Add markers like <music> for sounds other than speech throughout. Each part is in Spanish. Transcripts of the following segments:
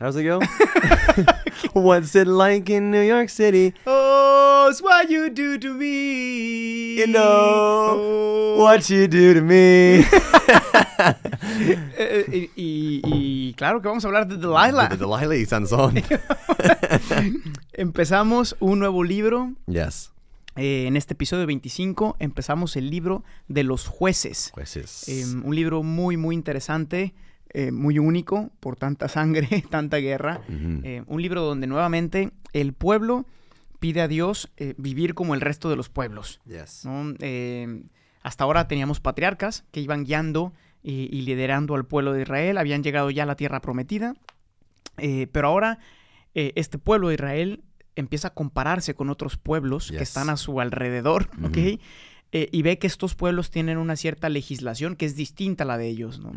how's it go? <laughs> What's it like in New York City? Oh, it's what you do to me. You know what you do to me. <laughs> <laughs> Eh, y, y- y claro que vamos a hablar de Delilah. De Delilah y Sansón. Empezamos un nuevo libro. yes. Eh, en este episodio 25 empezamos el libro de los jueces. Jueces. Eh, un libro muy, muy interesante, eh, muy único por tanta sangre, <laughs> tanta guerra. Eh, un libro donde nuevamente el pueblo pide a Dios eh, vivir como el resto de los pueblos. yes. ¿no? Hasta ahora teníamos patriarcas que iban guiando y, y liderando al pueblo de Israel, habían llegado ya a la tierra prometida, pero ahora este pueblo de Israel empieza a compararse con otros pueblos que están a su alrededor, ¿ok? Eh, y ve que estos pueblos tienen una cierta legislación que es distinta a la de ellos, ¿no?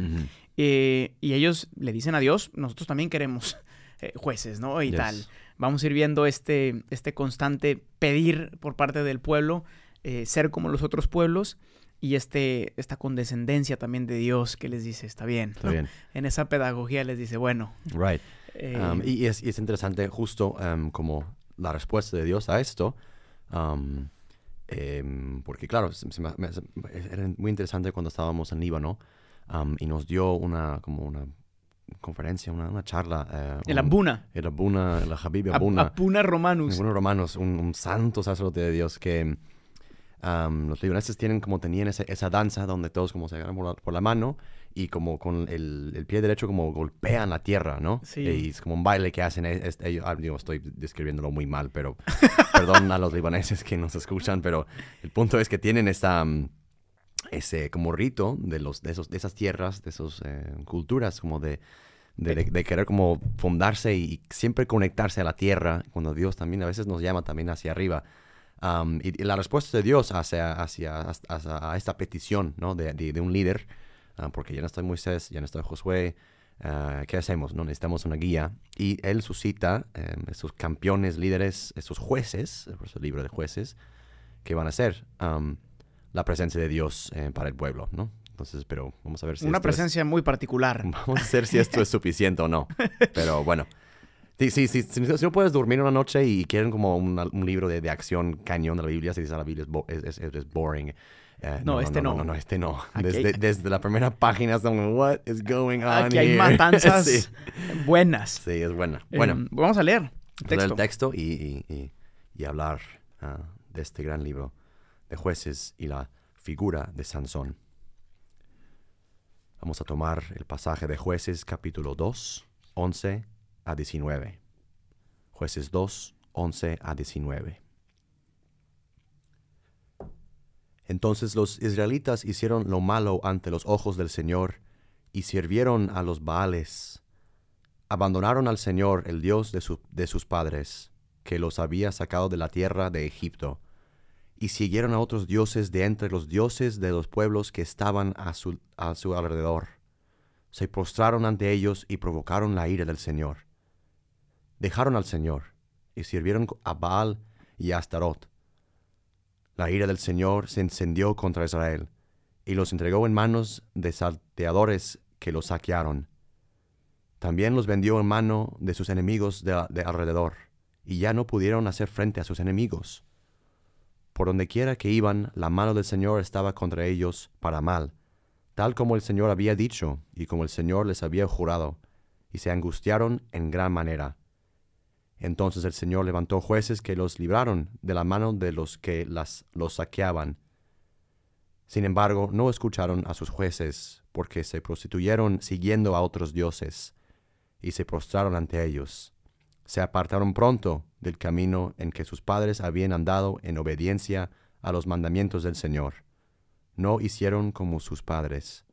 Eh, y ellos le dicen a Dios, nosotros también queremos <laughs> eh, jueces, ¿no? Y Yes. tal. Vamos a ir viendo este, este constante pedir por parte del pueblo, eh, ser como los otros pueblos, y este, esta condescendencia también de Dios que les dice, está bien. Está ¿no? bien. En esa pedagogía les dice, bueno. Right. Um, y, es, y es interesante justo um, como la respuesta de Dios a esto. um, em, porque claro, se- me- era muy interesante cuando estábamos en Líbano um, y nos dio una como una conferencia, una, una charla. eh, el un- Abuna. El Abuna, el Habib Ab- Abuna. Abuna Romanus. Algunos romanos, un, un santo sacerdote de Dios que am, los libaneses tienen como tenían esa, esa danza donde todos como se agarran por la, por la mano y como con el, el pie derecho como golpean la tierra, ¿no? Sí. Y es como un baile que hacen es- es- ellos. ah, digo, estoy describiéndolo muy mal, pero <laughs> perdón a los libaneses que nos escuchan, pero el punto es que tienen esta... am, ese como rito de los de esos de esas tierras de esas culturas como de de, querer como fundarse y siempre conectarse a la tierra, cuando Dios también a veces nos llama también hacia arriba. Y, la respuesta de Dios hacia, hacia, hacia- a esta petición ¿no? de, de- un líder, ah, porque ya no está Moisés, ya no está Josué, ah, ¿qué hacemos? no Necesitamos una guía. Y Él suscita eh, esos campeones, líderes, esos jueces, por el libro de jueces, que van a ser am, la presencia de Dios eh, para el pueblo, ¿no? Entonces, pero vamos a ver si Una esto es- presencia muy particular. <laughs> Vamos a ver si esto es suficiente o no. Pero bueno. Sí, sí, sí, si, si no puedes dormir una noche y quieren como una- un libro de, de acción cañón de la Biblia, se dice la Biblia es, bo- es, es- boring. Eh, No, este no. no. No, este no. Desde, hay- desde la primera página es como, what is going on Aquí hay here?" matanzas <laughs> sí, buenas. sí, es buena. Eh, Bueno, vamos a leer el leer texto. el texto y, y- y- y hablar ah, de este gran libro de jueces y la figura de Sansón. Vamos a tomar el pasaje de jueces capítulo 2, 11 a 19. Jueces 2, 11 a 19. Entonces los israelitas hicieron lo malo ante los ojos del Señor y sirvieron a los Baales. Abandonaron al Señor, el Dios de, su- de sus padres, que los había sacado de la tierra de Egipto, y siguieron a otros dioses de entre los dioses de los pueblos que estaban a su, alrededor. Se postraron ante ellos y provocaron la ira del Señor. Dejaron al Señor y sirvieron a Baal y a Astarot. La ira del Señor se encendió contra Israel y los entregó en manos de salteadores que los saquearon. También los vendió en mano de sus enemigos de, de alrededor, y ya no pudieron hacer frente a sus enemigos. Por donde quiera que iban, la mano del Señor estaba contra ellos para mal, tal como el Señor había dicho y como el Señor les había jurado, y se angustiaron en gran manera. Entonces el Señor levantó jueces que los libraron de la mano de los que las, los saqueaban. Sin embargo, no escucharon a sus jueces, porque se prostituyeron siguiendo a otros dioses, y se prostraron ante ellos. Se apartaron pronto del camino en que sus padres habían andado en obediencia a los mandamientos del Señor. No hicieron como sus padres.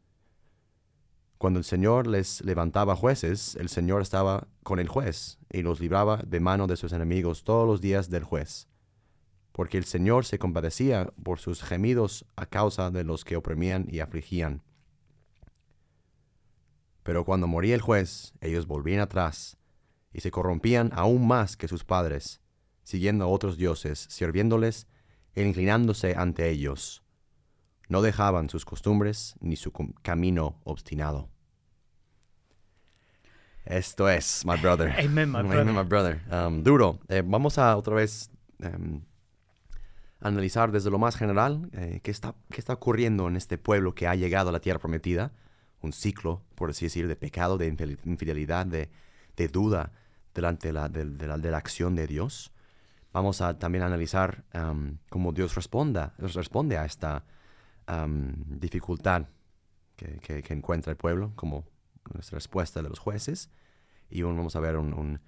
Cuando el Señor les levantaba jueces, el Señor estaba con el juez y los libraba de mano de sus enemigos todos los días del juez. Porque el Señor se compadecía por sus gemidos a causa de los que oprimían y afligían. Pero cuando moría el juez, ellos volvían atrás y se corrompían aún más que sus padres, siguiendo a otros dioses, sirviéndoles e inclinándose ante ellos no dejaban sus costumbres ni su camino obstinado. Esto es, my brother. <laughs> Amen, my brother. Amen, my brother. Um, duro. Eh, vamos a otra vez um, analizar desde lo más general eh, qué, está, qué está ocurriendo en este pueblo que ha llegado a la tierra prometida. Un ciclo, por así decir, de pecado, de infidelidad, de, de duda delante de la, de, la, de la, acción de Dios. Vamos a también analizar um, cómo Dios responda, responde a esta dificultad que, que, encuentra el pueblo como nuestra respuesta de los jueces. Y vamos a ver un,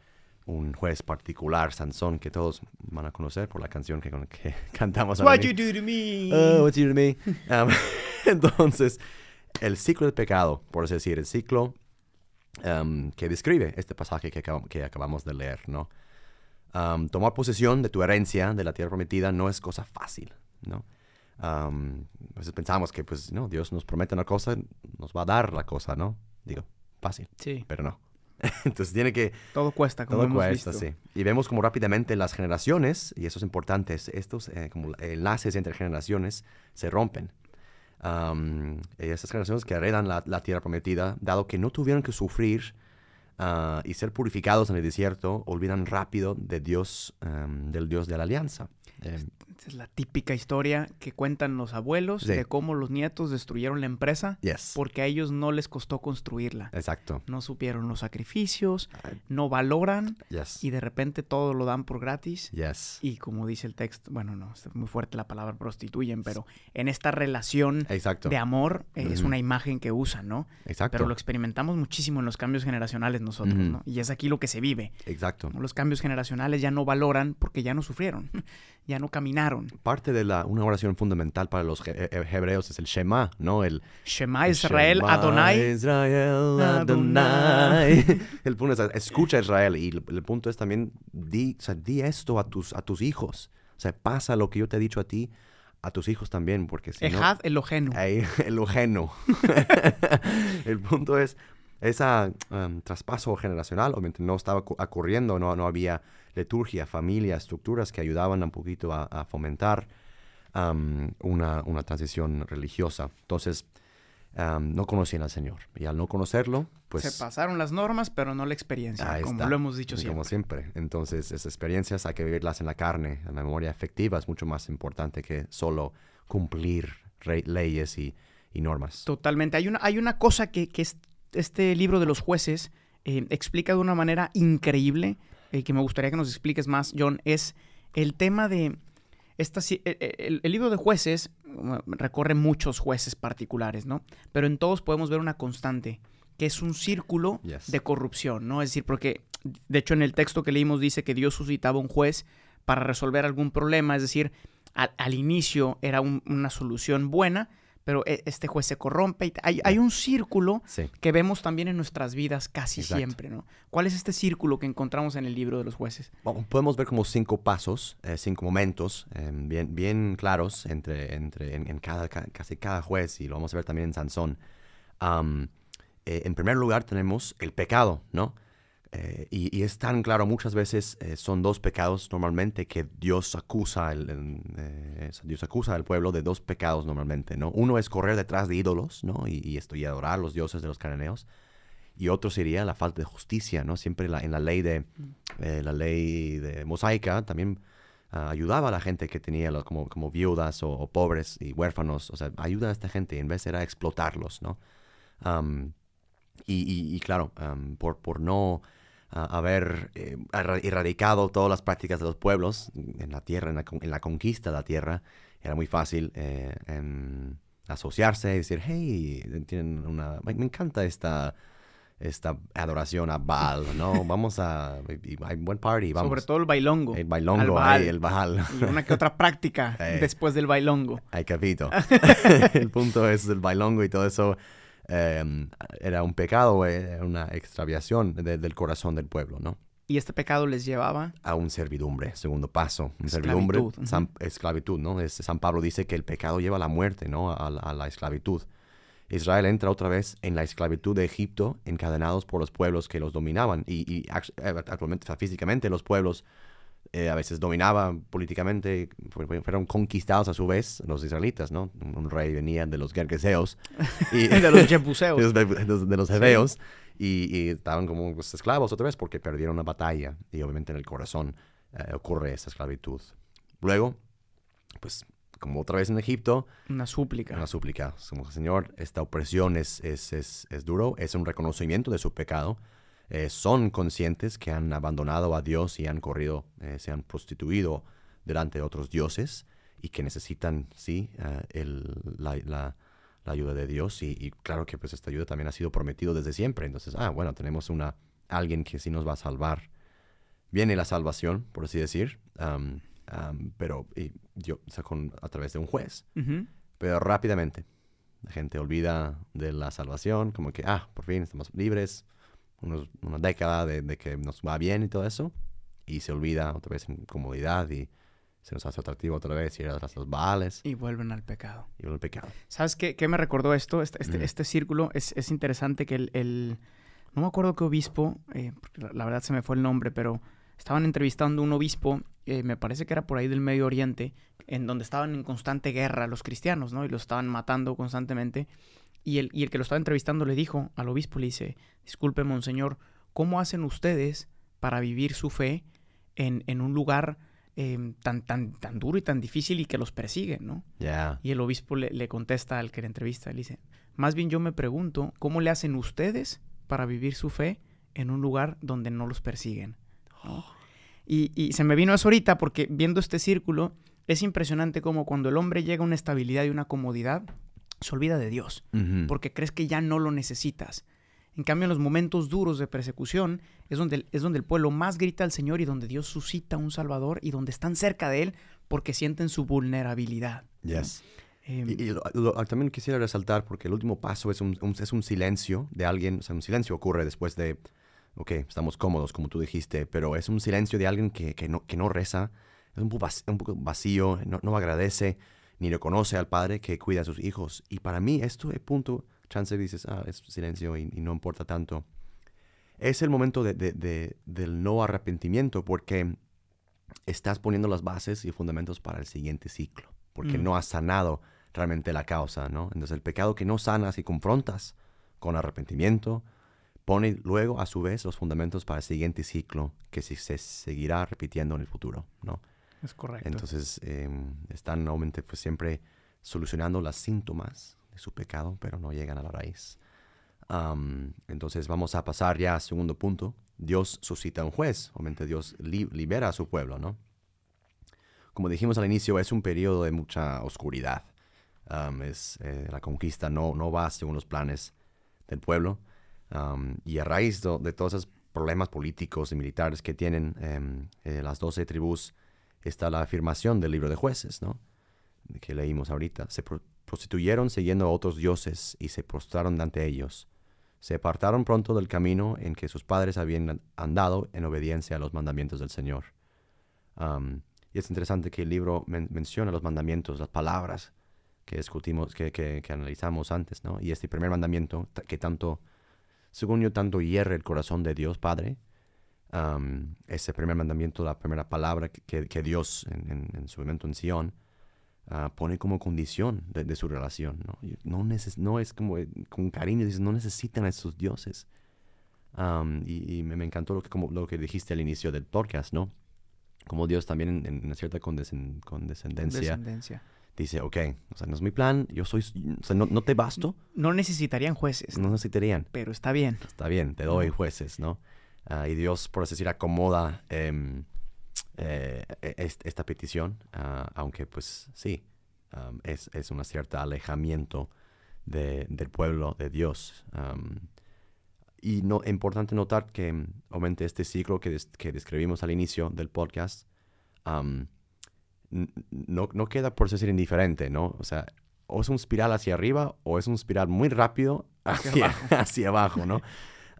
un, juez particular, Sansón, que todos van a conocer por la canción que, que <laughs> cantamos. What you do to me? Oh, what you do to me? <laughs> <laughs> entonces, el ciclo del pecado, por así decir, el ciclo que describe este pasaje que, que acabamos de leer, ¿no? tomar posesión de tu herencia de la tierra prometida no es cosa fácil, ¿no? Um, veces pensamos que, pues, no, Dios nos promete una cosa, nos va a dar la cosa, ¿no? Digo, fácil. Sí. Pero no. <laughs> Entonces tiene que... Todo cuesta, como todo hemos cuesta, visto. sí. Y vemos como rápidamente las generaciones, y eso es importante, estos eh, como enlaces entre generaciones se rompen. Um, esas generaciones que heredan la, la, tierra prometida, dado que no tuvieron que sufrir uh, y ser purificados en el desierto, olvidan rápido de Dios, um, del Dios de la alianza. Eh, es la típica historia que cuentan los abuelos de cómo los nietos destruyeron la empresa porque a ellos no les costó construirla. Exacto. No supieron los sacrificios, no valoran y de repente todo lo dan por gratis. Y como dice el texto, bueno, no, es muy fuerte la palabra prostituyen, pero en esta relación de amor eh, es una imagen que usan, ¿no? Exacto. Pero lo experimentamos muchísimo en los cambios generacionales nosotros, ¿no? Y es aquí lo que se vive. Exacto. Los cambios generacionales ya no valoran porque ya no sufrieron, <laughs> ya no caminaron Parte de la, una oración fundamental para los eh, hebreos es el Shema, ¿no? El Shema Israel Adonai. Israel Adonai. <laughs> el punto es, escucha Israel. Y el, punto es también, di, di esto a tus, a tus hijos. O sea, pasa lo que yo te he dicho a ti, a tus hijos también, porque si Ejad no... Elogeno. <laughs> Elogeno. el punto es, ese um, traspaso generacional obviamente no estaba ocurriendo, no, no había liturgia, familia, estructuras que ayudaban un poquito a, fomentar um, una, una, transición religiosa. Entonces, um, no conocían al Señor. Y al no conocerlo, pues... Se pasaron las normas, pero no la experiencia, como lo hemos dicho siempre. Como siempre. Entonces, esas experiencias hay que vivirlas en la carne. La memoria efectiva es mucho más importante que solo cumplir leyes y, y, normas. Totalmente. Hay una, hay una cosa que, que este libro de los jueces eh, explica de una manera increíble eh, que me gustaría que nos expliques más, John, es el tema de... Esta, e, e, el, libro de jueces recorre muchos jueces particulares, ¿no? Pero en todos podemos ver una constante, que es un círculo de corrupción, ¿no? Es decir, porque de hecho en el texto que leímos dice que Dios suscitaba un juez para resolver algún problema, es decir, al, inicio era una solución buena, pero e, este juez se corrompe. Y hay, hay un círculo que vemos también en nuestras vidas casi siempre, ¿no? ¿Cuál es este círculo que encontramos en el libro de los jueces? podemos ver como cinco pasos, eh, cinco momentos em, bien, bien claros entre, entre, en, cada, casi cada juez, y lo vamos a ver también en Sansón. Eh, en primer lugar tenemos el pecado, ¿no? Eh, y, es tan claro, muchas veces eh, son dos pecados normalmente que Dios acusa, el, eh, Dios acusa al pueblo de dos pecados normalmente, ¿no? Uno es correr detrás de ídolos, ¿no? Y, esto, y adorar a los dioses de los cananeos. Y otro sería la falta de justicia, ¿no? Siempre en la ley de, la ley de mosaica también ah, ayudaba a la gente que tenía como, como viudas o, pobres y huérfanos, o sea, ayuda a esta gente, en vez era explotarlos, ¿no? y, claro, por, por no haber eh, erradicado todas las prácticas de los pueblos en la tierra, en la, conquista de la tierra, era muy fácil eh, asociarse y decir, hey, tienen una, me encanta esta, esta adoración a Baal, ¿no? <laughs> Vamos a, hay buen party, vamos. Sobre todo el bailongo. El bailongo, ahí, el Baal. <laughs> Y una que otra práctica <laughs> eh. después del bailongo. Ay, capito. el punto es el bailongo y todo eso em, era un pecado, era una extraviación de- del corazón del pueblo, ¿no? Y este pecado les llevaba A un servidumbre, segundo paso. Un servidumbre, Esclavitud. San- esclavitud, ¿no? Es- San Pablo dice que el pecado lleva a la muerte, ¿no? A, la- a la esclavitud. Israel entra otra vez en la esclavitud de Egipto, encadenados por los pueblos que los dominaban. Y, y eh, actualmente, físicamente, los pueblos eh, a veces dominaban políticamente, fu- fu- fueron conquistados a su vez los israelitas, ¿no? Un, rey venía de los gergeseos <laughs> y de los jebuseos. <laughs> de los, de los- de los hebeos y, y estaban como pues, esclavos otra vez porque perdieron una batalla y obviamente en el corazón eh, ocurre esa esclavitud. Luego, pues como otra vez en Egipto, Una súplica. una súplica, como Señor, esta opresión es, es, es, es duro, es un reconocimiento de su pecado. Eh, son conscientes que han abandonado a Dios y han corrido, eh, se han prostituido delante de otros dioses y que necesitan, sí, eh, el- la, la- la ayuda de Dios. Y, y claro que pues esta ayuda también ha sido prometido desde siempre. Entonces, ah, bueno, tenemos una, alguien que sí nos va a salvar. Viene la salvación, por así decir, am, pero y, yo, o sea, con- a través de un juez. Pero rápidamente, la gente olvida de la salvación, como que, ah, por fin estamos libres, unos- una década de, de que nos va bien y todo eso, y se olvida otra vez en comodidad y se nos hace atractivo otra vez ir a las- los baales Y vuelven al pecado. y el pecado. ¿Sabes qué, qué me recordó esto? Este, este, Mm. este círculo es, es interesante que el, el- No me acuerdo qué obispo, eh, la verdad se me fue el nombre, pero estaban entrevistando a un obispo, eh, me parece que era por ahí del Medio Oriente, en donde estaban en constante guerra los cristianos, ¿no? Y los estaban matando constantemente. Y el, y el que lo estaba entrevistando le dijo al obispo, le dice, disculpe, monseñor, ¿cómo hacen ustedes para vivir su fe en, en un lugar em, tan, tan, tan duro y tan difícil y que los persiguen, ¿no? Y el obispo le, le contesta al que le entrevista, le dice, más bien yo me pregunto, ¿cómo le hacen ustedes para vivir su fe en un lugar donde no los persiguen? ¿No? Y, y se me vino eso ahorita porque viendo este círculo, es impresionante como cuando el hombre llega a una estabilidad y una comodidad, se olvida de Dios, porque crees que ya no lo necesitas. En cambio, en los momentos duros de persecución es donde, es donde el pueblo más grita al Señor y donde Dios suscita un Salvador y donde están cerca de Él porque sienten su vulnerabilidad. Yes. Em, Y, y lo- lo- también quisiera resaltar, porque el último paso es un, un- es un silencio de alguien, o sea, un silencio ocurre después de, ok, estamos cómodos, como tú dijiste, pero es un silencio de alguien que, que no, que no reza, es un poco vac- un poco vacío, no, no agradece, ni reconoce al padre que cuida a sus hijos. Y para mí, esto es punto, chance dices, ah, es silencio y, y no importa tanto. Es el momento de- de- de- del no arrepentimiento, porque estás poniendo las bases y fundamentos para el siguiente ciclo, porque Mm. no has sanado realmente la causa, ¿no? Entonces el pecado que no sanas y confrontas con arrepentimiento pone luego a su vez los fundamentos para el siguiente ciclo que se, se seguirá repitiendo en el futuro, ¿no? Es correcto. Entonces em, están obviamente pues siempre solucionando los síntomas de su pecado, pero no llegan a la raíz. Entonces vamos a pasar ya al segundo punto. Dios suscita un juez, obviamente Dios li- libera a su pueblo, ¿no? Como dijimos al inicio, es un periodo de mucha oscuridad. Es, eh, la conquista no, no va según los planes del pueblo. Y a raíz de, todos esos problemas políticos y militares que tienen em, eh, las doce tribus, está la afirmación del libro de jueces, ¿no? Que leímos ahorita. Se pro- prostituyeron siguiendo a otros dioses y se postraron ante ellos. Se apartaron pronto del camino en que sus padres habían andado en obediencia a los mandamientos del Señor. Y es interesante que el libro men- menciona los mandamientos, las palabras que discutimos, que, que- que analizamos antes, ¿no? Y este primer mandamiento, que tanto, según yo, tanto hierre el corazón de Dios Padre, am, ese primer mandamiento, la primera palabra que- que, Dios en, en- en su momento en Sion ah, pone como condición de, de su relación. No, no, neces- no es como eh, con cariño, dices, no necesitan a esos dioses. Am, y y me, me encantó lo que, como, lo que dijiste al inicio del podcast, ¿no? Como Dios también en, en una cierta condescen- condescendencia Descendencia. dice, ok, o sea, no es mi plan, yo soy, o sea, no, no te basto, No necesitarían jueces, no necesitarían. pero está bien. Está bien, te doy jueces, ¿no? Ah, y Dios, por así decir, acomoda em, eh, e- est- esta petición, ah, aunque pues sí, es, es un cierto alejamiento de- del pueblo de Dios. y no, importante notar que, mm, obviamente, este ciclo que, des- que describimos al inicio del podcast, n- no, no queda por así decir indiferente, ¿no? O sea, o es un espiral hacia arriba o es un espiral muy rápido hacia, hacia abajo, <laughs> ¿no?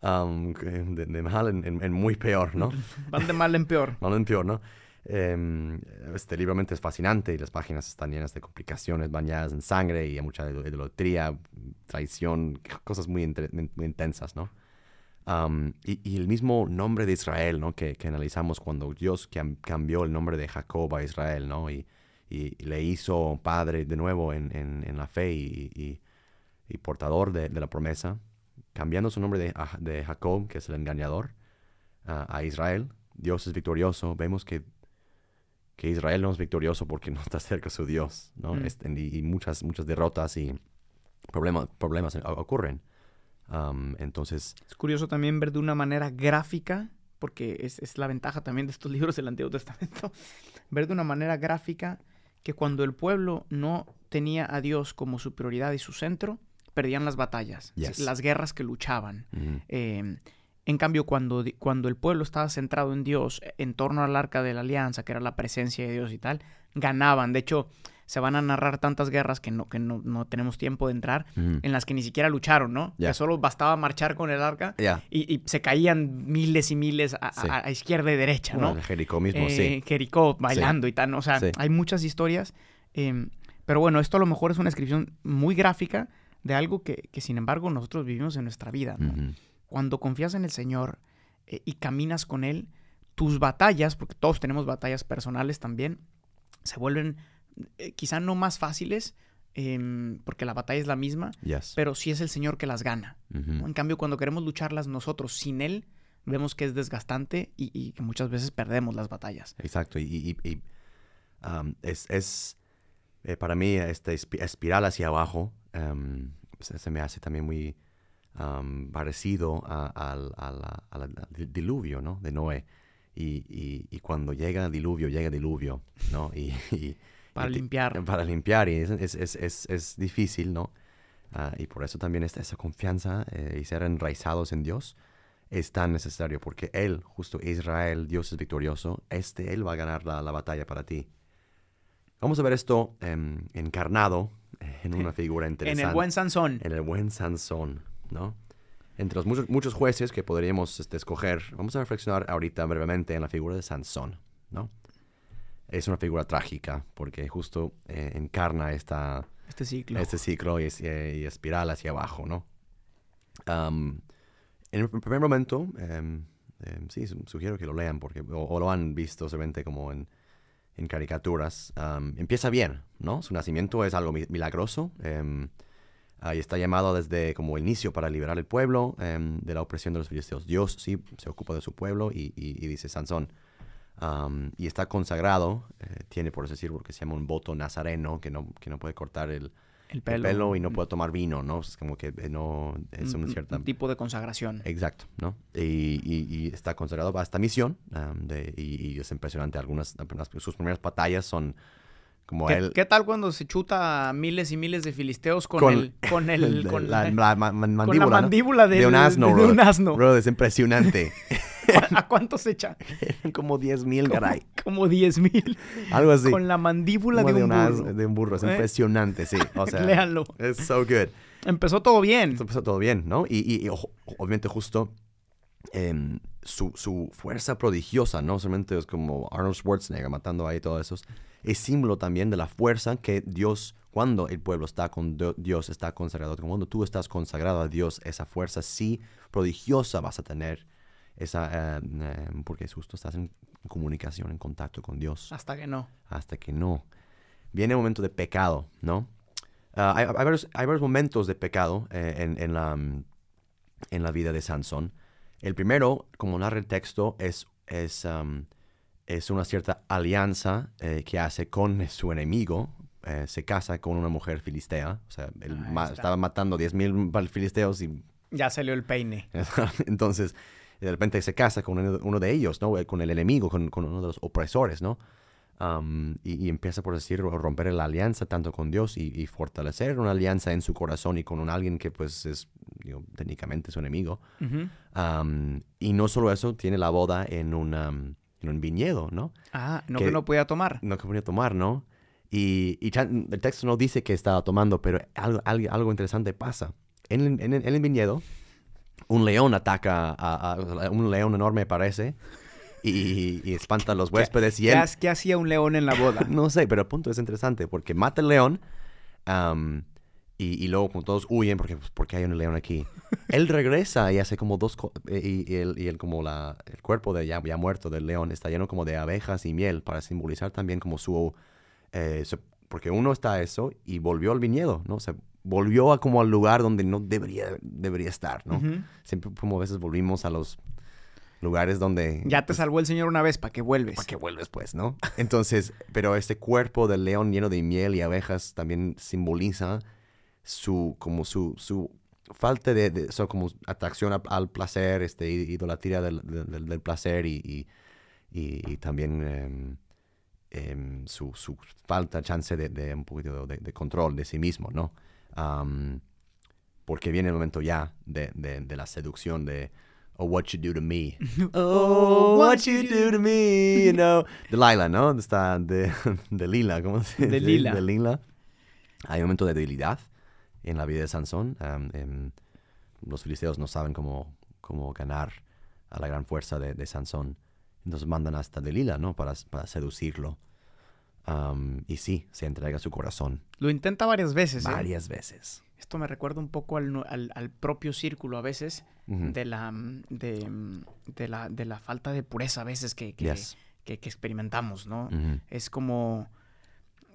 Um, de, de, mal en, en, muy peor, ¿no? <laughs> Van de mal en peor. Mal en peor, ¿no? Eh, este libro es fascinante y las páginas están llenas de complicaciones bañadas en sangre y hay mucha idolatría, traición, cosas muy, muy intensas, ¿no? Um, y, y, el mismo nombre de Israel, ¿no? Que, que analizamos cuando Dios cambió el nombre de Jacob a Israel, ¿no? Y, y, le hizo padre de nuevo en, en, en la fe y, portador de, de, la promesa, cambiando su nombre de, de Jacob, que es el engañador, a Israel. Dios es victorioso. Vemos que que Israel no es victorioso porque no está cerca de su Dios, ¿no? Mm. Este, y, muchas, muchas derrotas y problemas, problemas ocurren. entonces... Es curioso también ver de una manera gráfica, porque es, es, la ventaja también de estos <laughs> libros del Antiguo Testamento, <laughs> ver de una manera gráfica que cuando el pueblo no tenía a Dios como su prioridad y su centro, perdían las batallas, las guerras que luchaban. En cambio, cuando, cuando el pueblo estaba centrado en Dios, e, en torno al arca de la alianza, que era la presencia de Dios y tal, ganaban. De hecho, se van a narrar tantas guerras que no, que no, tenemos tiempo de entrar, en las que ni siquiera lucharon, ¿no? Que solo bastaba marchar con el arca y, se caían miles y miles a, izquierda y derecha, ¿no? Jericó mismo, sí. Eh, Jericó bailando y tal, o sea, hay muchas historias. Em, pero bueno, esto a lo mejor es una descripción muy gráfica de algo que, que sin embargo, nosotros vivimos en nuestra vida, ¿no? Cuando confías en el Señor eh, y caminas con Él, tus batallas, porque todos tenemos batallas personales también, se vuelven eh, quizá no más fáciles, em, porque la batalla es la misma, pero sí es el Señor que las gana. En cambio, cuando queremos lucharlas nosotros sin Él, vemos que es desgastante y, que muchas veces perdemos las batallas. Exacto, y, es, eh, para mí esta espiral hacia abajo em, se, me hace también muy parecido al, diluvio, ¿no? De Noé. Y, cuando llega diluvio, llega diluvio, ¿no? Y, <laughs> para limpiar. Para limpiar, y es, difícil, ¿no? Ah, y por eso también esta, esa confianza eh, y ser enraizados en Dios es tan necesario, porque Él, justo Israel, Dios es victorioso, este Él va a ganar la, batalla para ti. Vamos a ver esto em, encarnado en una <laughs> figura interesante. En el buen Sansón. En el buen Sansón. ¿no? Entre los muchos, muchos jueces que podríamos este, escoger, vamos a reflexionar ahorita brevemente en la figura de Sansón, ¿no? Es una figura trágica porque justo eh, encarna esta, este ciclo, este ciclo y, espiral hacia abajo, ¿no? en el primer momento, em, em, sí, sugiero que lo lean porque o, lo han visto solamente como en, en caricaturas. empieza bien, ¿no? Su nacimiento es algo milagroso. Em, Ahí está llamado desde como inicio para liberar el pueblo em, de la opresión de los filisteos. Dios sí se ocupa de su pueblo y, dice Sansón. y está consagrado, eh, tiene por así decirlo, se llama un voto nazareno, que no, que no puede cortar el, el, pelo. y no puede tomar vino, ¿no? Es como que eh, no es un, cierto tipo de consagración. Exacto, ¿no? Y, y, está consagrado para esta misión de, y, es impresionante. Algunas, sus primeras batallas son ¿Qué, tal cuando se chuta miles y miles de filisteos con, el con el con la, mandíbula, de un asno, de, un asno. Bro, es impresionante. <laughs> <laughs> ¿A cuántos echa? <laughs> como 10 mil, caray. Como 10 mil. Algo así. Con la mandíbula de, un, burro. de un burro. Es ¿Eh? impresionante, sí. O <laughs> sea, Léanlo. Es so good. Empezó todo bien. Empezó todo bien, ¿no? Y, y, obviamente justo em, su, su, fuerza prodigiosa, ¿no? Solamente es como Arnold Schwarzenegger matando ahí todos esos es símbolo también de la fuerza que Dios, cuando el pueblo está con Dios, está consagrado. Cuando tú estás consagrado a Dios, esa fuerza sí prodigiosa vas a tener. Esa, eh, porque justo estás en comunicación, en contacto con Dios. Hasta que no. Hasta que no. Viene el momento de pecado, ¿no? Ah, hay, varios, momentos de pecado eh, en, la, en la vida de Sansón. El primero, como narra el texto, es, es es una cierta alianza eh, que hace con <laughs> su enemigo. Eh, se casa con una mujer filistea. O sea, él estaba matando 10.000 filisteos y... Ya salió el peine. <laughs> Entonces, de repente se casa con uno de ellos, ¿no? Eh, con el enemigo, con, uno de los opresores, ¿no? y, empieza, por decir, romper la alianza tanto con Dios y, fortalecer una alianza en su corazón y con un alguien que, pues, es técnicamente su enemigo. y no solo eso, tiene la boda en una en un viñedo, ¿no? Ah, no que, no podía tomar. No que podía tomar, ¿no? Y, el texto no dice que estaba tomando, pero algo, algo, interesante pasa. en, en en el viñedo, un león ataca a, a- un león enorme parece y, y espanta a los huéspedes y ¿Qué, él, qué hacía un león en la <laughs> boda? no sé, pero el punto es interesante porque mata el león y, y luego como todos huyen porque, pues, porque hay un león aquí. Él regresa y hace como dos... co- eh, Y, y el, y como la, el cuerpo de ya, ya muerto del león está lleno como de abejas y miel para simbolizar también como su... eh, su- porque uno está eso y volvió al viñedo, ¿no? O sea, volvió a como al lugar donde no debería, debería estar, ¿no? Siempre como a veces volvimos a los lugares donde... Ya te salvó el señor una vez, ¿para que vuelves? ¿Para qué vuelves, pues, no? Entonces, pero este cuerpo del león lleno de miel y abejas también simboliza su, como su, su falta de, como atracción a- al placer, este, idolatría del, del- del placer y, y, y- y también em, em, su, su falta, chance de, de un poquito de, de control de sí mismo, ¿no? Porque viene el momento ya de, de- de la seducción de, oh, what you do to me. <laughs> oh, what you do to me, you <laughs> know. Delilah, ¿no? Está de, <laughs> de Lila, ¿cómo se dice? De Lila. Hay un momento de debilidad en la vida de Sansón. Em, los filisteos no saben cómo, cómo ganar a la gran fuerza de, de Sansón. Entonces mandan hasta Delila, ¿no? Para, para seducirlo. Y sí, se entrega su corazón. Lo intenta varias veces. ¿eh? Varias veces. Esto me recuerda un poco al, al- al propio círculo a veces de, la, mm, de, mm, de la, de la falta de pureza a veces que, que, Yes. que- que experimentamos, ¿no? Es como,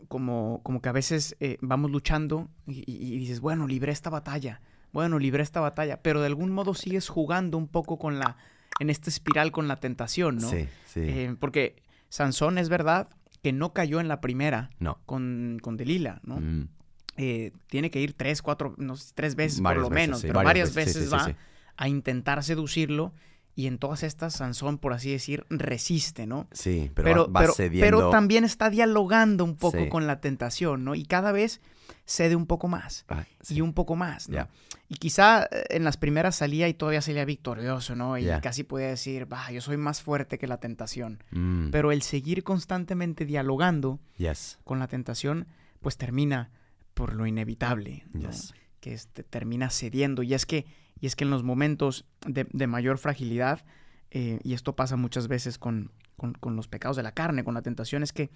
como, como que a veces eh, vamos luchando y dices, bueno, libré esta batalla, bueno, libré esta batalla, pero de algún modo sigues jugando un poco con la, en esta espiral con la tentación, ¿no? Sí, sí. Eh, porque Sansón es verdad que no cayó en la primera no. con, con Delila, ¿no? Mm. Eh, tiene que ir tres, cuatro, no sé, tres veces Varias por lo veces, menos, sí, pero varias, veces, sí, va a intentar seducirlo y en todas estas Sansón, por así decir, resiste, ¿no? Sí, pero, Pero, va, va pero, cediendo. pero también está dialogando un poco Sí. con la tentación, ¿no? Y cada vez cede un poco más Ah, sí. y un poco más, ¿no? Y quizá eh, en las primeras salía y todavía salía victorioso, ¿no? Y casi podía decir, bah, yo soy más fuerte que la tentación. Mm, Pero el seguir constantemente dialogando yes. con la tentación, pues termina por lo inevitable, ¿no? Yes. Que este, termina cediendo. Y es que, y es que en los momentos de, de mayor fragilidad, eh, y esto pasa muchas veces con, con- con los pecados de la carne, con la tentación, es que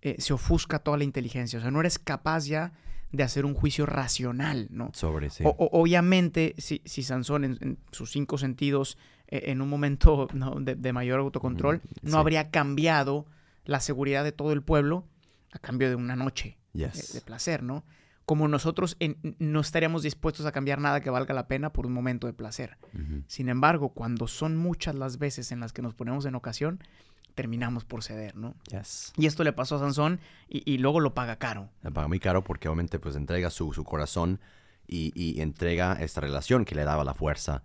eh, se ofusca toda la inteligencia. O sea, no eres capaz ya de hacer un juicio racional, ¿no? Sobre, sí. O- o- obviamente, si, si Sansón en, en sus cinco sentidos, eh, en un momento <laughs> ¿no? de, de mayor autocontrol, Mm, no sí. habría cambiado la seguridad de todo el pueblo a cambio de una noche de placer, ¿no? Como nosotros en- no estaríamos dispuestos a cambiar nada que valga la pena por un momento de placer. Sin embargo, cuando son muchas las veces en las que nos ponemos en ocasión, terminamos por ceder, ¿no? Yes. Y esto le pasó a Sansón y, y luego lo paga caro. Le paga muy caro porque obviamente pues entrega su, su corazón y, y entrega esta relación que le daba la fuerza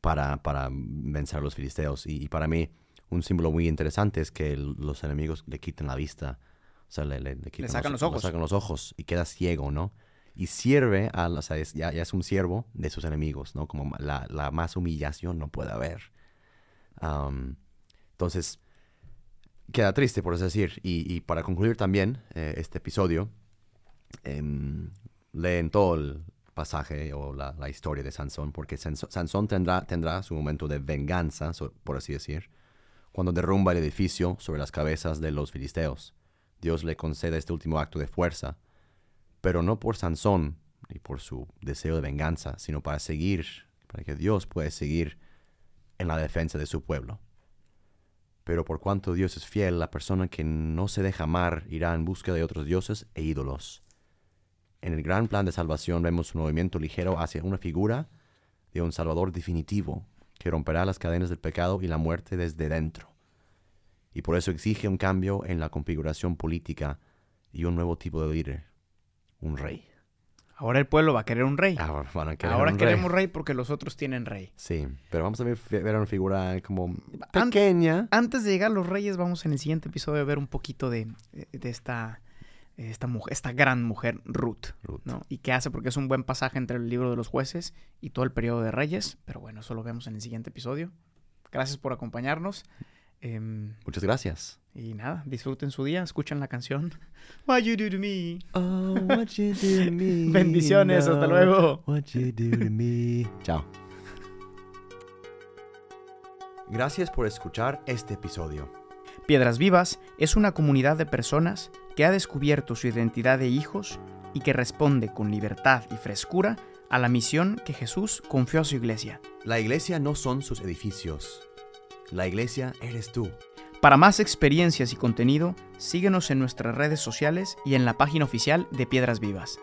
para, para vencer a los filisteos. Y, y para mí un símbolo muy interesante es que los enemigos le quitan la vista. O sea, le, le- le quitan sacan los ojos. Le sacan los ojos y queda ciego, ¿no? Y sirve a, es- ya, es un siervo de sus enemigos, ¿no? Como la, más humillación no puede haber. Entonces, queda triste, por así decir. Y, para concluir también eh, este episodio, em, leen todo el pasaje o la, historia de Sansón, porque Sansón tendrá, tendrá su momento de venganza, por así decir, cuando derrumba el edificio sobre las cabezas de los filisteos. Dios le concede este último acto de fuerza, pero no por Sansón y por su deseo de venganza, sino para seguir, para que Dios pueda seguir en la defensa de su pueblo. Pero por cuanto Dios es fiel, la persona que no se deja amar irá en busca de otros dioses e ídolos. En el gran plan de salvación vemos un movimiento ligero hacia una figura de un Salvador definitivo que romperá las cadenas del pecado y la muerte desde dentro. Y por eso exige un cambio en la configuración política y un nuevo tipo de líder, un rey. Ahora el pueblo va a querer un rey. Ahora, van a querer Ahora un queremos rey porque los otros tienen rey. Sí, pero vamos a ver, ver una figura como pequeña. Antes de llegar a los reyes, vamos en el siguiente episodio a ver un poquito de, de esta, esta, mujer, esta gran mujer, Ruth, Ruth. ¿no? Y qué hace, porque es un buen pasaje entre el libro de los jueces y todo el periodo de reyes. Pero bueno, eso lo vemos en el siguiente episodio. Gracias por acompañarnos. Em, Muchas gracias. Y nada, disfruten su día, escuchan la canción. <laughs> What you do to me. Oh, what you do to me. <laughs> Bendiciones, hasta luego. What you do to me. <laughs> Chao. Gracias por escuchar este episodio. Piedras Vivas es una comunidad de personas que ha descubierto su identidad de hijos y que responde con libertad y frescura a la misión que Jesús confió a su iglesia. La iglesia no son sus edificios. La iglesia eres tú. Para más experiencias y contenido, síguenos en nuestras redes sociales y en la página oficial de Piedras Vivas.